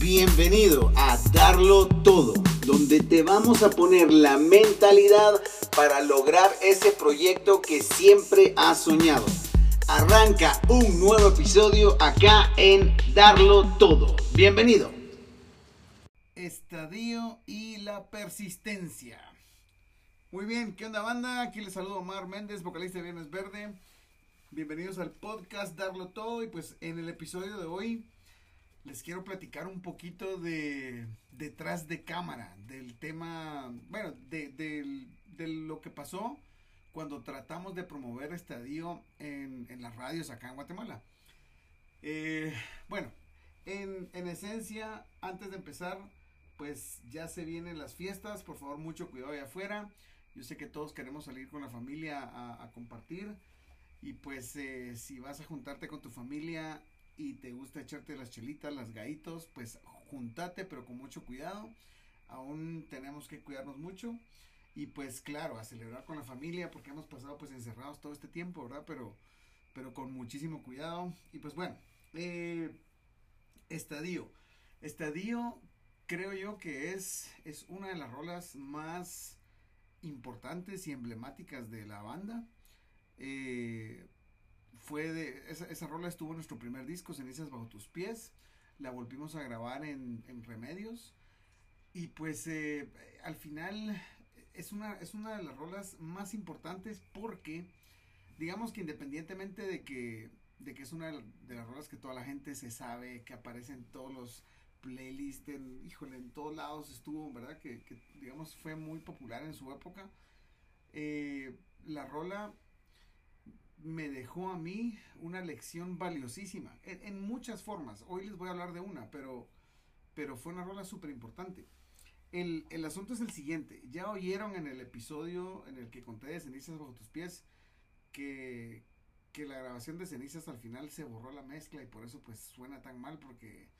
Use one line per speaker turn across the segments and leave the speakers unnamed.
Bienvenido a Darlo Todo, donde te vamos a poner la mentalidad para lograr ese proyecto que siempre has soñado. Arranca un nuevo episodio acá en Darlo Todo. Bienvenido. Estadio y la persistencia. Muy bien, ¿qué onda banda? Aquí les saludo Omar Méndez, vocalista de Viernes Verde. Bienvenidos al podcast Darlo Todo y pues en el episodio de hoy les quiero platicar un poquito de detrás de cámara, del tema, bueno, de, lo que pasó cuando tratamos de promover Estadio en, en las radios acá en Guatemala. Eh, bueno, en, en esencia, antes de empezar, pues ya se vienen las fiestas, por favor mucho cuidado allá afuera. Yo sé que todos queremos salir con la familia a, a compartir. Y pues eh, si vas a juntarte con tu familia y te gusta echarte las chelitas, las gaitos, pues juntate pero con mucho cuidado. Aún tenemos que cuidarnos mucho. Y pues claro, a celebrar con la familia porque hemos pasado pues encerrados todo este tiempo, ¿verdad? Pero, pero con muchísimo cuidado. Y pues bueno, eh, Estadio. Estadio creo yo que es, es una de las rolas más importantes y emblemáticas de la banda. Eh, fue esa, esa, rola estuvo en nuestro primer disco, Cenizas bajo tus pies. La volvimos a grabar en, en Remedios. Y pues eh, al final es una, es una de las rolas más importantes porque, digamos que independientemente de que, de que es una de las rolas que toda la gente se sabe, que aparece en todos los playlists, en, híjole, en todos lados estuvo, ¿verdad? Que, que digamos fue muy popular en su época. Eh, la rola me dejó a mí una lección valiosísima, en, muchas formas. Hoy les voy a hablar de una, pero, pero fue una rola súper importante. El, el, asunto es el siguiente, ya oyeron en el episodio en el que conté de cenizas bajo tus pies que, que la grabación de cenizas al final se borró la mezcla y por eso pues suena tan mal porque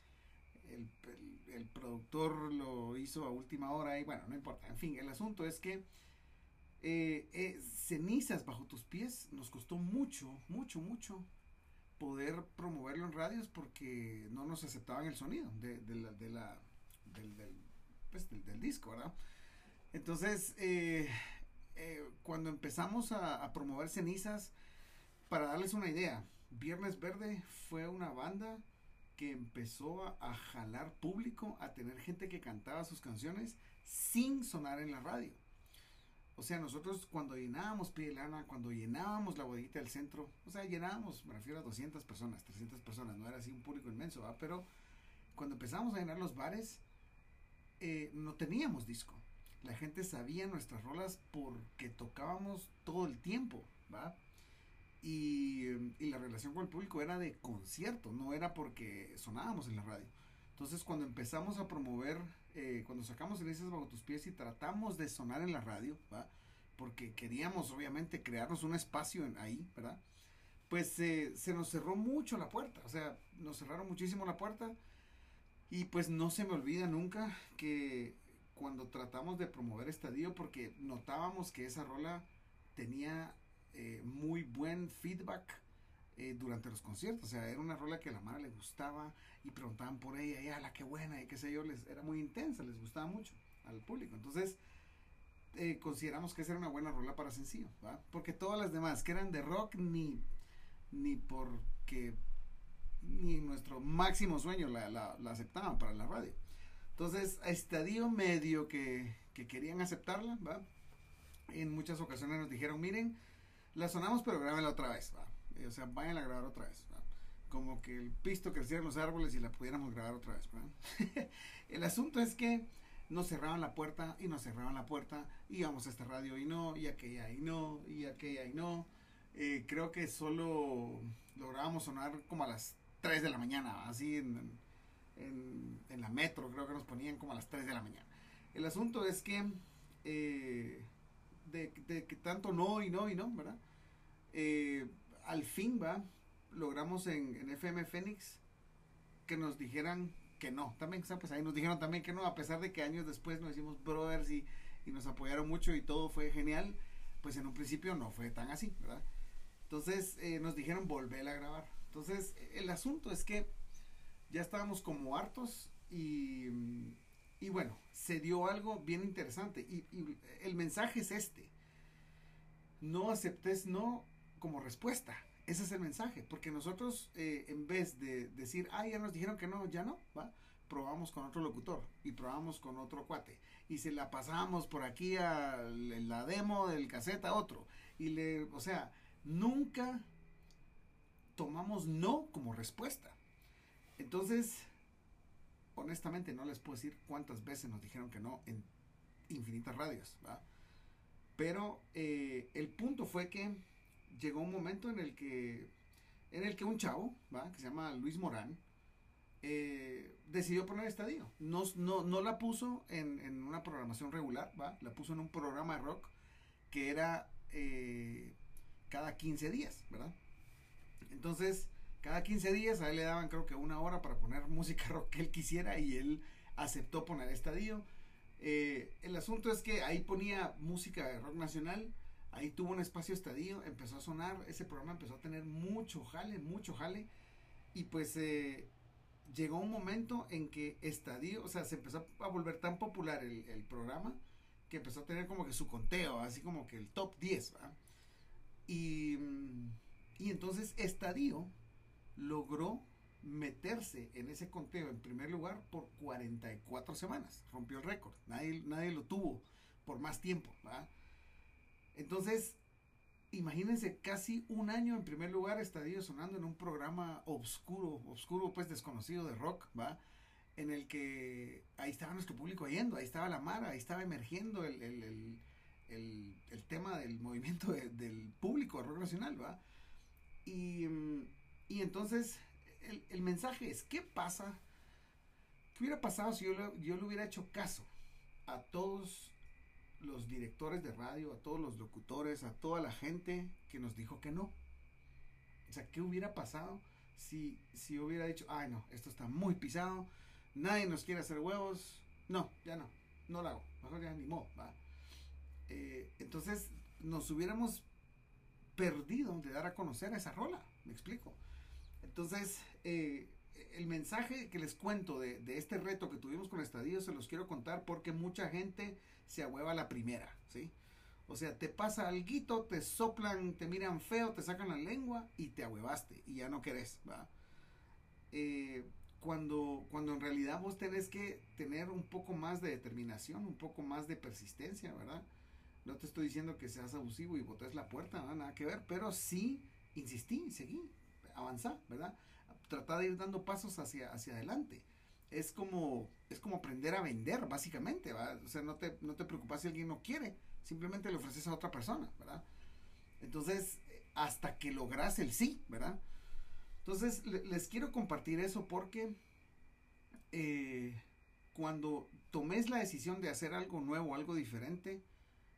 el, el, el productor lo hizo a última hora y bueno, no importa. En fin, el asunto es que eh, eh, cenizas bajo tus pies nos costó mucho, mucho, mucho poder promoverlo en radios porque no nos aceptaban el sonido de, la, de la del, pues, del, disco, ¿verdad? Entonces, eh, cuando empezamos a, promover cenizas, para darles una idea, Viernes Verde fue una banda que empezó a jalar público, a tener gente que cantaba sus canciones sin sonar en la radio. O sea, nosotros cuando llenábamos Pie Lana, cuando llenábamos la bodeguita del centro, o sea, llenábamos, me refiero a 200 personas, 300 personas, no era así un público inmenso, ¿va? pero cuando empezamos a llenar los bares, eh, no teníamos disco. La gente sabía nuestras rolas porque tocábamos todo el tiempo, ¿va? Y, y la relación con el público era de concierto, no era porque sonábamos en la radio. Entonces, cuando empezamos a promover eh, cuando sacamos Cenizas bajo tus pies y tratamos de sonar en la radio, ¿va? porque queríamos obviamente crearnos un espacio ahí, ¿verdad? Pues eh, se nos cerró mucho la puerta, o sea, nos cerraron muchísimo la puerta y pues no se me olvida nunca que cuando tratamos de promover Estadio, porque notábamos que esa rola tenía eh, muy buen feedback eh, durante los conciertos. O sea, era una rola que a la madre le gustaba y preguntaban por ella, y la qué buena, y qué sé yo, les, era muy intensa, les gustaba mucho al público. Entonces, eh, consideramos que esa era una buena rola para sencillo, ¿va? Porque todas las demás que eran de rock, ni, ni porque ni nuestro máximo sueño la, la, la aceptaban para la radio. Entonces, a estadio medio que, que querían aceptarla, ¿va? En muchas ocasiones nos dijeron, miren, la sonamos, pero grábenla otra vez, ¿va? Eh, o sea, vayan a grabar otra vez. Como que el pisto creciera en los árboles y la pudiéramos grabar otra vez. el asunto es que nos cerraban la puerta y nos cerraban la puerta. Íbamos a esta radio y no, y aquella y no, y aquella y no. Eh, creo que solo lográbamos sonar como a las 3 de la mañana, así en, en, la metro, creo que nos ponían como a las 3 de la mañana. El asunto es que eh, de, que tanto no y no y no, ¿verdad? Al fin va, logramos en, FM Fénix que nos dijeran que no. También, pues ahí nos dijeron también que no, a pesar de que años después nos hicimos brothers y, y nos apoyaron mucho y todo fue genial, pues en un principio no fue tan así, ¿verdad? Entonces eh, nos dijeron volver a grabar. Entonces el asunto es que ya estábamos como hartos y, y, bueno, se dio algo bien interesante. Y, y, el mensaje es este. No aceptes no como respuesta. Ese es el mensaje. Porque nosotros, eh, en vez de decir, ah, ya nos dijeron que no, ya no, ¿va? probamos con otro locutor y probamos con otro cuate. Y se la pasamos por aquí a la demo del cassette a otro. Y le, o sea, nunca tomamos no como respuesta. Entonces, honestamente no les puedo decir cuántas veces nos dijeron que no en infinitas radios, ¿va? Pero eh, el punto fue que llegó un momento en el que en el que un chavo, que se llama Luis Morán, eh, decidió poner estadio. No, no, no la puso en, en, una programación regular. La puso en un programa de rock que era eh, cada 15 días. Entonces, cada 15 días a él le daban creo que una hora para poner música rock que él quisiera y él aceptó poner estadio. Eh, el asunto es que ahí ponía música de rock nacional, ahí tuvo un espacio estadio, empezó a sonar, ese programa empezó a tener mucho jale, mucho jale, y pues eh, llegó un momento en que Estadio, o sea, se empezó a volver tan popular el, programa que empezó a tener como que su conteo, así como que el top 10, ¿va? Y, y entonces Estadio logró meterse en ese conteo en primer lugar por 44 semanas, rompió el récord, nadie, nadie lo tuvo por más tiempo, ¿va? Entonces, imagínense casi un año en primer lugar Estadio sonando en un programa obscuro, obscuro pues desconocido de rock, ¿va? En el que ahí estaba nuestro público yendo, ahí estaba la Mara, ahí estaba emergiendo el, el, el, el, tema del movimiento de, del público rock nacional, ¿va? Y, y entonces el, el, mensaje es, ¿qué pasa? ¿Qué hubiera pasado si yo, yo le hubiera hecho caso a todos los directores de radio, a todos los locutores, a toda la gente que nos dijo que no. O sea, ¿qué hubiera pasado si, si hubiera dicho, ay no, esto está muy pisado, nadie nos quiere hacer huevos, no, ya no, no lo hago, mejor ya ni ¿va? Eh, entonces nos hubiéramos perdido de dar a conocer esa rola, me explico. Entonces, eh, el mensaje que les cuento de, de, este reto que tuvimos con Estadio se los quiero contar porque mucha gente se ahueva la primera, ¿sí? O sea, te pasa algo, te soplan, te miran feo, te sacan la lengua y te ahuevaste y ya no querés, ¿va? Eh, cuando, cuando en realidad vos tenés que tener un poco más de determinación, un poco más de persistencia, ¿verdad? No te estoy diciendo que seas abusivo y botes la puerta, ¿no? nada que ver, pero sí insistí, seguí, avanzá, ¿verdad? Trata de ir dando pasos hacia, hacia adelante es como, es como aprender a vender, básicamente. O sea, no te, no te preocupas si alguien no quiere, simplemente le ofreces a otra persona, ¿verdad? Entonces, hasta que logras el sí, ¿verdad? Entonces, le, les quiero compartir eso porque eh, cuando tomes la decisión de hacer algo nuevo, algo diferente,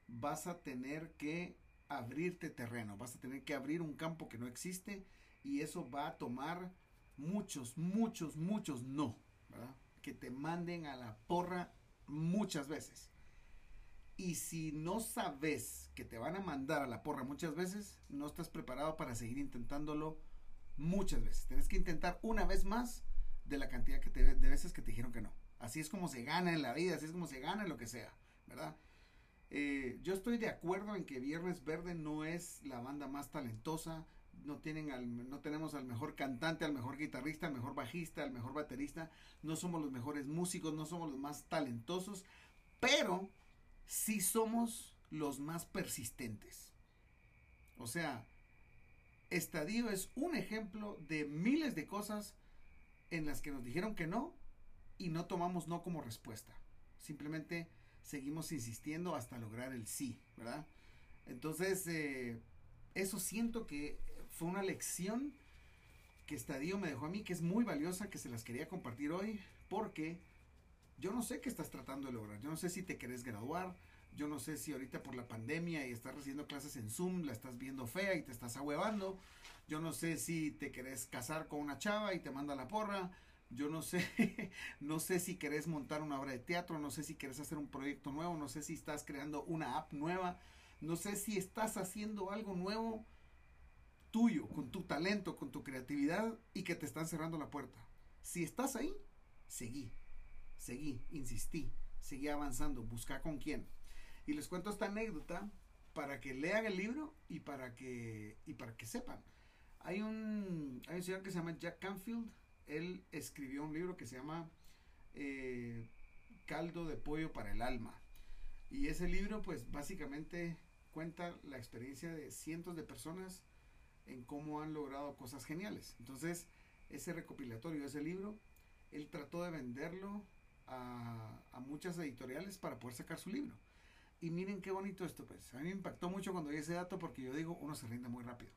vas a tener que abrirte terreno, vas a tener que abrir un campo que no existe y eso va a tomar muchos, muchos, muchos no. Que te manden a la porra muchas veces. Y si no sabes que te van a mandar a la porra muchas veces, no estás preparado para seguir intentándolo muchas veces. Tienes que intentar una vez más de la cantidad que te, de veces que te dijeron que no. Así es como se gana en la vida, así es como se gana en lo que sea, ¿verdad? Eh, yo estoy de acuerdo en que Viernes Verde no es la banda más talentosa, no, tienen al, no tenemos al mejor cantante, al mejor guitarrista, al mejor bajista, al mejor baterista, no somos los mejores músicos, no somos los más talentosos, pero sí somos los más persistentes. O sea, Estadio es un ejemplo de miles de cosas en las que nos dijeron que no y no tomamos no como respuesta. Simplemente seguimos insistiendo hasta lograr el sí, ¿verdad? Entonces, eh, eso siento que fue una lección que Estadio me dejó a mí, que es muy valiosa, que se las quería compartir hoy, porque yo no sé qué estás tratando de lograr. Yo no sé si te querés graduar, yo no sé si ahorita por la pandemia y estás recibiendo clases en Zoom, la estás viendo fea y te estás ahuevando. Yo no sé si te querés casar con una chava y te manda la porra. Yo no sé, no sé si querés montar una obra de teatro, no sé si querés hacer un proyecto nuevo, no sé si estás creando una app nueva, no sé si estás haciendo algo nuevo tuyo, con tu talento, con tu creatividad y que te están cerrando la puerta. Si estás ahí, seguí. seguí, insistí, seguí avanzando, busca con quién. Y les cuento esta anécdota para que lean el libro y para que, y para que sepan. Hay un, hay un señor que se llama Jack Canfield, él escribió un libro que se llama eh, Caldo de Pollo para el Alma. Y ese libro pues básicamente cuenta la experiencia de cientos de personas en cómo han logrado cosas geniales. Entonces, ese recopilatorio, ese libro, él trató de venderlo a, a, muchas editoriales para poder sacar su libro. Y miren qué bonito esto, pues. A mí me impactó mucho cuando vi ese dato porque yo digo, uno se rinde muy rápido.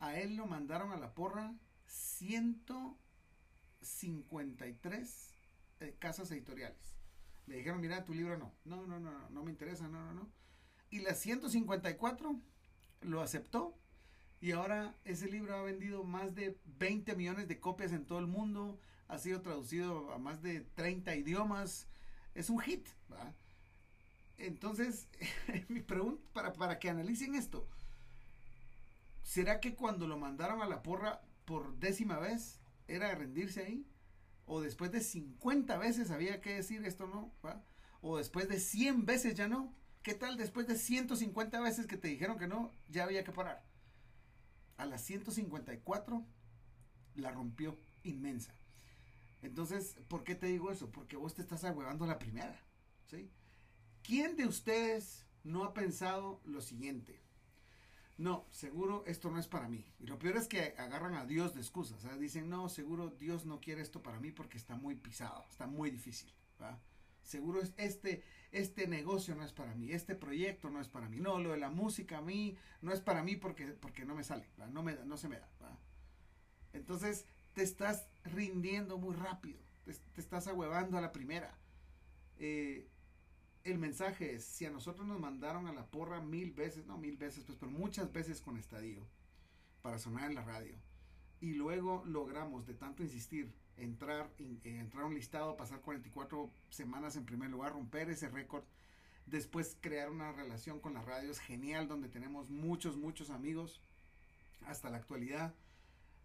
A él lo mandaron a la porra 153 eh, casas editoriales. Le dijeron, mira, tu libro no. No, no, no, no, no me interesa, no, no, no. Y las 154 lo aceptó y ahora ese libro ha vendido más de 20 millones de copias en todo el mundo, ha sido traducido a más de 30 idiomas, es un hit. Entonces, mi pregunta para, para que analicen esto, ¿será que cuando lo mandaron a la porra por décima vez era rendirse ahí? ¿O después de 50 veces había que decir esto no? ¿O después de 100 veces ya no? ¿Qué tal después de 150 veces que te dijeron que no, ya había que parar? A las 154 la rompió inmensa. Entonces, ¿por qué te digo eso? Porque vos te estás ahuevando la primera. ¿sí? ¿Quién de ustedes no ha pensado lo siguiente? No, seguro esto no es para mí. Y lo peor es que agarran a Dios de excusas. Dicen, no, seguro Dios no quiere esto para mí porque está muy pisado, está muy difícil. Seguro es este, este negocio no es para mí, este proyecto no es para mí. No, lo de la música a mí no es para mí porque, porque no me sale, no, me, no se me da. Entonces te estás rindiendo muy rápido, te, estás ahuevando a la primera. Eh, el mensaje es, si a nosotros nos mandaron a la porra mil veces, no mil veces, pues, pero muchas veces con estadio para sonar en la radio, y luego logramos de tanto insistir entrar, eh, entrar a un listado, pasar 44 semanas en primer lugar, romper ese récord, después crear una relación con las radios genial donde tenemos muchos, muchos amigos hasta la actualidad.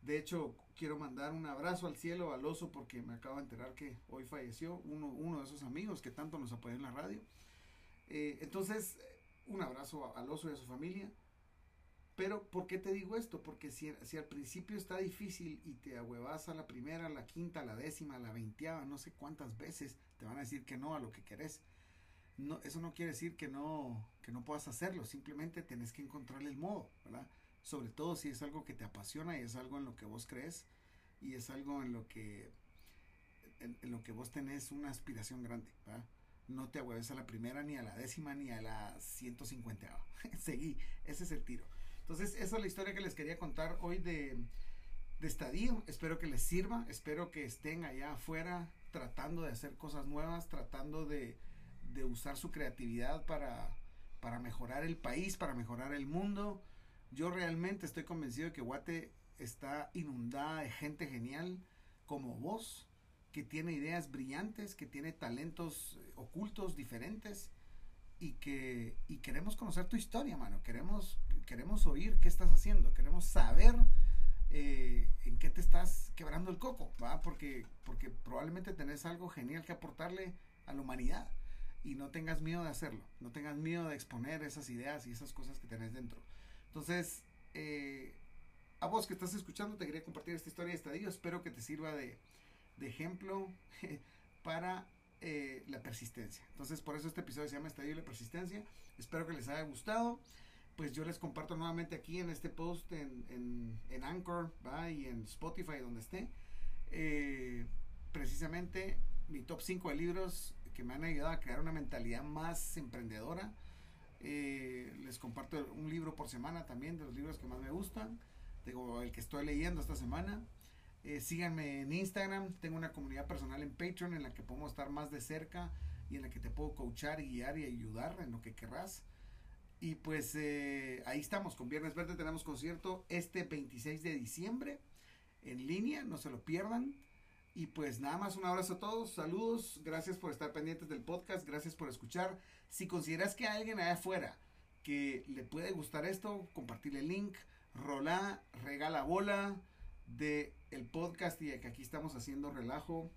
De hecho, quiero mandar un abrazo al cielo, al oso, porque me acabo de enterar que hoy falleció uno, uno de esos amigos que tanto nos apoyó en la radio. Eh, entonces, un abrazo al oso y a su familia. Pero, ¿por qué te digo esto? Porque si, si al principio está difícil y te ahuevas a la primera, a la quinta, a la décima, a la veinteava, no sé cuántas veces te van a decir que no a lo que querés. No, eso no quiere decir que no, que no puedas hacerlo, simplemente tenés que encontrar el modo, ¿verdad? Sobre todo si es algo que te apasiona y es algo en lo que vos crees y es algo en lo que, en, lo que vos tenés una aspiración grande, ¿verdad? No te ahueves a la primera, ni a la décima, ni a la ciento cincuenta. Seguí, ese es el tiro. Entonces, esa es la historia que les quería contar hoy de, de Estadio. Espero que les sirva, espero que estén allá afuera tratando de hacer cosas nuevas, tratando de, usar su creatividad para, para mejorar el país, para mejorar el mundo. Yo realmente estoy convencido de que Guate está inundada de gente genial como vos, que tiene ideas brillantes, que tiene talentos ocultos diferentes y que y queremos conocer tu historia, mano. Queremos, queremos oír qué estás haciendo, queremos saber eh, en qué te estás quebrando el coco, ¿va? Porque, porque probablemente tenés algo genial que aportarle a la humanidad y no tengas miedo de hacerlo, no tengas miedo de exponer esas ideas y esas cosas que tenés dentro. Entonces, eh, a vos que estás escuchando, te quería compartir esta historia de estadio. Espero que te sirva de, de ejemplo para eh, la persistencia. Entonces, por eso este episodio se llama Estadio de la Persistencia. Espero que les haya gustado. Pues yo les comparto nuevamente aquí en este post en, en, Anchor y en Spotify, donde esté. Eh, precisamente mi top 5 de libros que me han ayudado a crear una mentalidad más emprendedora. Eh, les comparto un libro por semana también de los libros que más me gustan. Digo, el que estoy leyendo esta semana. Eh, síganme en Instagram, tengo una comunidad personal en Patreon en la que podemos estar más de cerca y en la que te puedo coachar, guiar y ayudar en lo que querrás. Y pues eh, ahí estamos, con Viernes Verde tenemos concierto este 26 de diciembre en línea, no se lo pierdan. Y pues nada más un abrazo a todos, saludos, gracias por estar pendientes del podcast, gracias por escuchar. Si consideras que hay alguien allá afuera que le puede gustar esto, compartirle el link, rola, regala bola de el podcast y que aquí estamos haciendo relajo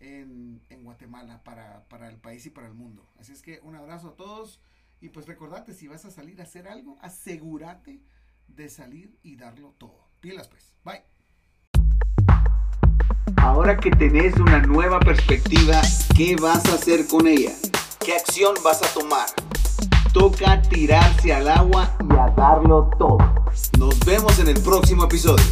en, en Guatemala para, para el país y para el mundo. Así es que un abrazo a todos y pues recordate, si vas a salir a hacer algo, asegúrate de salir y darlo todo. Pilas pues. Bye. Ahora que tenés una nueva perspectiva, ¿qué vas a hacer con ella? ¿Qué acción vas a tomar? Toca tirarse al agua y a darlo todo. Nos vemos en el próximo episodio.